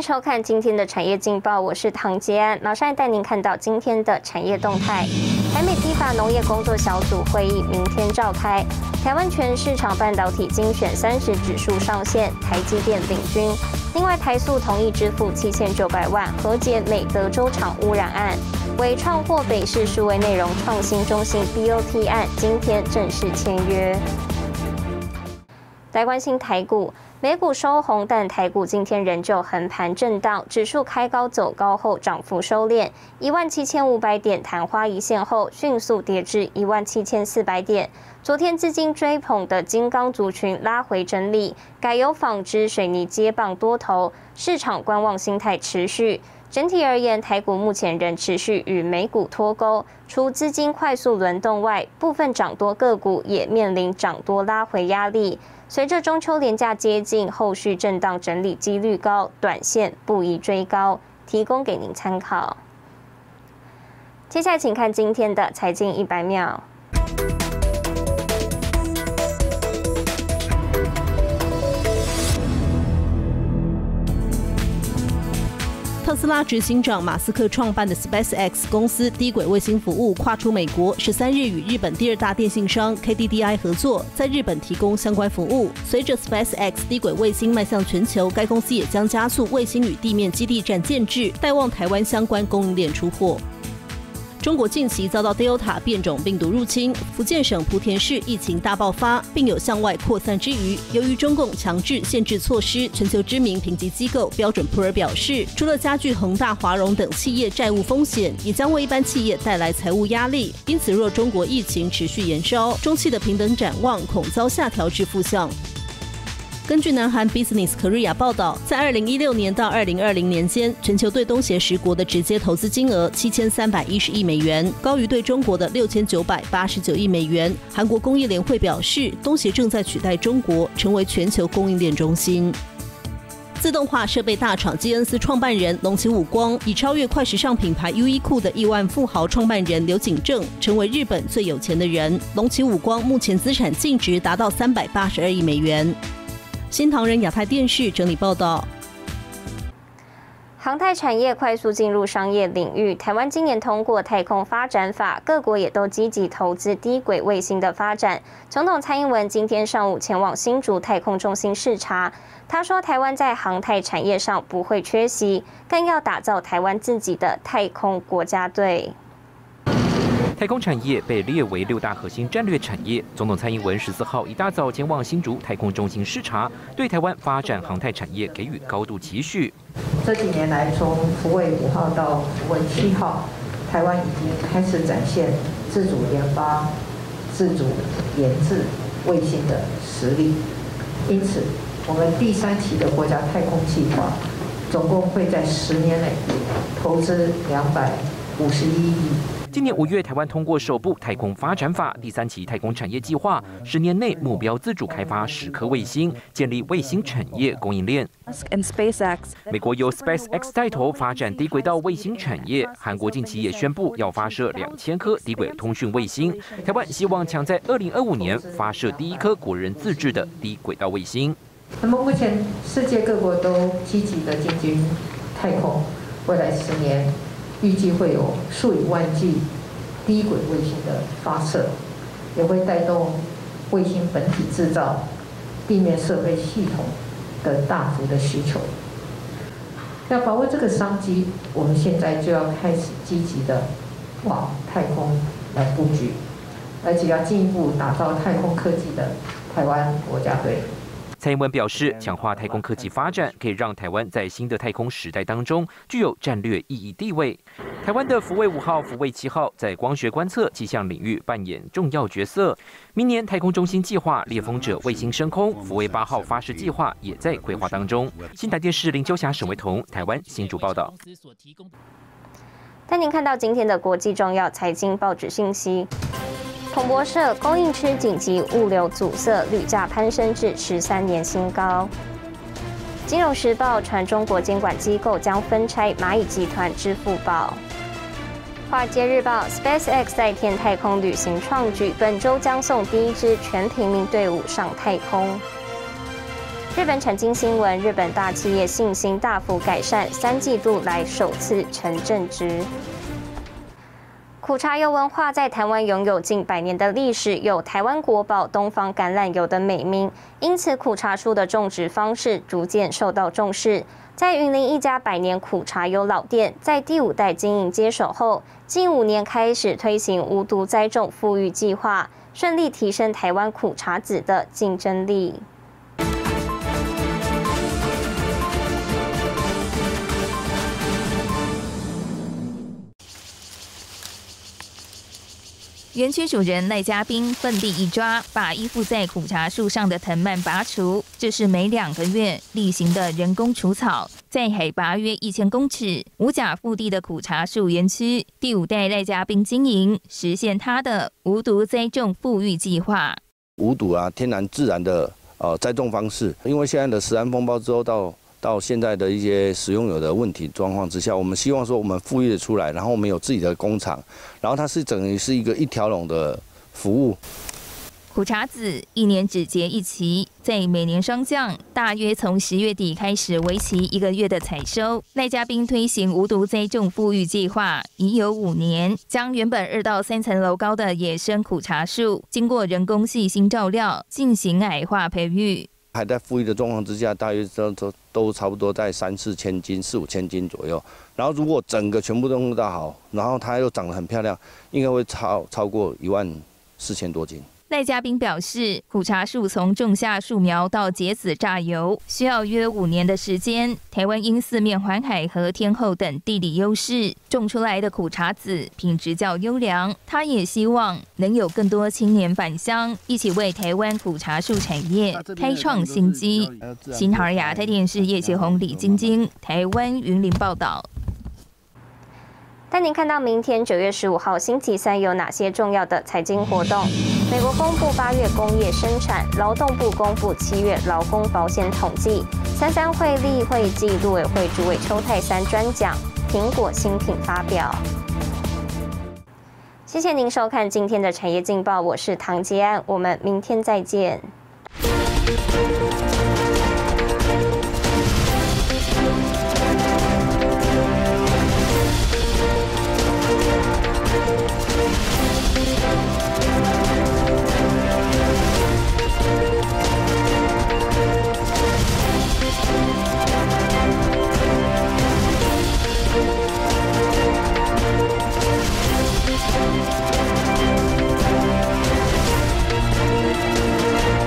收看今天的产业劲报，我是唐杰安，马上带您看到今天的产业动态。台美批发农业工作小组会议明天召开，台湾全市场半导体精选三十指数上线，台积电领军。另外，台塑同意支付七千九百万和解美德州厂污染案，伟创获北市数位内容创新中心 BOT 案，今天正式签约。来关心台股。美股收红，但台股今天仍旧横盘震荡，指数开高走高后涨幅收敛，一万七千五百点昙花一现后迅速跌至一万七千四百点。昨天资金追捧的金刚族群拉回整理，改由纺织、水泥接棒多头，市场观望心态持续。整体而言，台股目前仍持续与美股脱钩，除资金快速轮动外，部分涨多个股也面临涨多拉回压力。随着中秋连假接近，后续震荡整理几率高，短线不宜追高，提供给您参考。接下来，请看今天的财经一百秒。特斯拉执行长马斯克创办的 SpaceX 公司低轨卫星服务跨出美国，十三日与日本第二大电信商 KDDI 合作，在日本提供相关服务。随着 SpaceX 低轨卫星迈向全球，该公司也将加速卫星与地面基地站建制，带望台湾相关供应链出货。中国近期遭到 Delta 变种病毒入侵，福建省莆田市疫情大爆发，并有向外扩散之余，由于中共强制限制措施，全球知名评级机构标准普尔表示，除了加剧恒大、华融等企业债务风险，也将为一般企业带来财务压力。因此，若中国疫情持续延烧，中期的平等展望恐遭下调至负向。根据南韩 Business Korea 报道，在二零一六年到二零二零年间，全球对东协十国的直接投资金额七千三百一十亿美元，高于对中国的六千九百八十九亿美元。韩国工业联会表示，东协正在取代中国成为全球供应链中心。自动化设备大厂基恩斯创办人龙崎武光，已超越快时尚品牌优衣库的亿万富豪创办人刘景正，成为日本最有钱的人。龙崎武光目前资产净值达到三百八十二亿美元。新唐人亚太电视整理报道：航太产业快速进入商业领域。台湾今年通过太空发展法，各国也都积极投资低轨卫星的发展。总统蔡英文今天上午前往新竹太空中心视察，他说：“台湾在航太产业上不会缺席，更要打造台湾自己的太空国家队。”太空产业被列为六大核心战略产业。总统蔡英文十四号一大早前往新竹太空中心视察，对台湾发展航太产业给予高度期许。这几年来，从福卫五号到福卫七号，台湾已经开始展现自主研发、自主研制卫星的实力。因此，我们第三期的国家太空计划，总共会在十年内投资两百五十一亿。今年五月，台湾通过首部太空发展法第三期太空产业计划，十年内目标自主开发十颗卫星，建立卫星产业供应链。美国由 SpaceX 带头发展低轨道卫星产业，韩国近期也宣布要发射两千颗低轨通讯卫星。台湾希望抢在二零二五年发射第一颗国人自制的低轨道卫星。那么目前世界各国都积极的进军太空，未来十年。预计会有数以万计低轨卫星的发射，也会带动卫星本体制造、地面设备系统的大幅的需求。要把握这个商机，我们现在就要开始积极的往太空来布局，而且要进一步打造太空科技的台湾国家队。蔡英文表示，强化太空科技发展，可以让台湾在新的太空时代当中具有战略意义地位。台湾的福卫五号、福卫七号在光学观测气象领域扮演重要角色。明年太空中心计划猎风者卫星升空，福卫八号发射计划也在规划当中。新台电视林秋霞、沈维彤，台湾新主报道。带您看到今天的国际重要财经报纸信息。彭博社供应区紧急物流阻塞，铝价攀升至十三年新高。金融时报传中国监管机构将分拆蚂蚁集团支付宝。华尔街日报 SpaceX 在天太空旅行创举，本周将送第一支全平民队伍上太空。日本产经新闻：日本大企业信心大幅改善，三季度来首次呈正值。苦茶油文化在台湾拥有近百年的历史，有“台湾国宝”东方橄榄油的美名，因此苦茶树的种植方式逐渐受到重视。在云林一家百年苦茶油老店，在第五代经营接手后，近五年开始推行无毒栽种富裕计划，顺利提升台湾苦茶籽的竞争力。园区主人赖家斌奋力一抓，把依附在苦茶树上的藤蔓拔除。这是每两个月例行的人工除草。在海拔约一千公尺、无甲腹地的苦茶树园区，第五代赖家斌经营，实现他的无毒栽种富裕计划。无毒啊，天然自然的呃栽种方式。因为现在的石安风暴之后到。到现在的一些使用有的问题状况之下，我们希望说我们富裕的出来，然后我们有自己的工厂，然后它是等于是一个一条龙的服务。苦茶籽一年只结一期，在每年霜降，大约从十月底开始，为期一个月的采收。赖家斌推行无毒栽种富裕计划已有五年，将原本二到三层楼高的野生苦茶树，经过人工细心照料，进行矮化培育。还在富裕的状况之下，大约都都都差不多在三四千斤、四五千斤左右。然后如果整个全部都弄到好，然后它又长得很漂亮，应该会超超过一万四千多斤。赖嘉宾表示，苦茶树从种下树苗到结籽榨油，需要约五年的时间。台湾因四面环海和天后等地理优势，种出来的苦茶籽品质较优良。他也希望能有更多青年返乡，一起为台湾苦茶树产业开创新机。新唐亚太电视叶启宏、李晶晶，台湾云林报道。带您看到明天九月十五号星期三有哪些重要的财经活动？美国公布八月工业生产，劳动部公布七月劳工保险统计。三三会例会暨陆委会主委邱泰三专讲苹果新品发表。谢谢您收看今天的产业劲报，我是唐杰安，我们明天再见。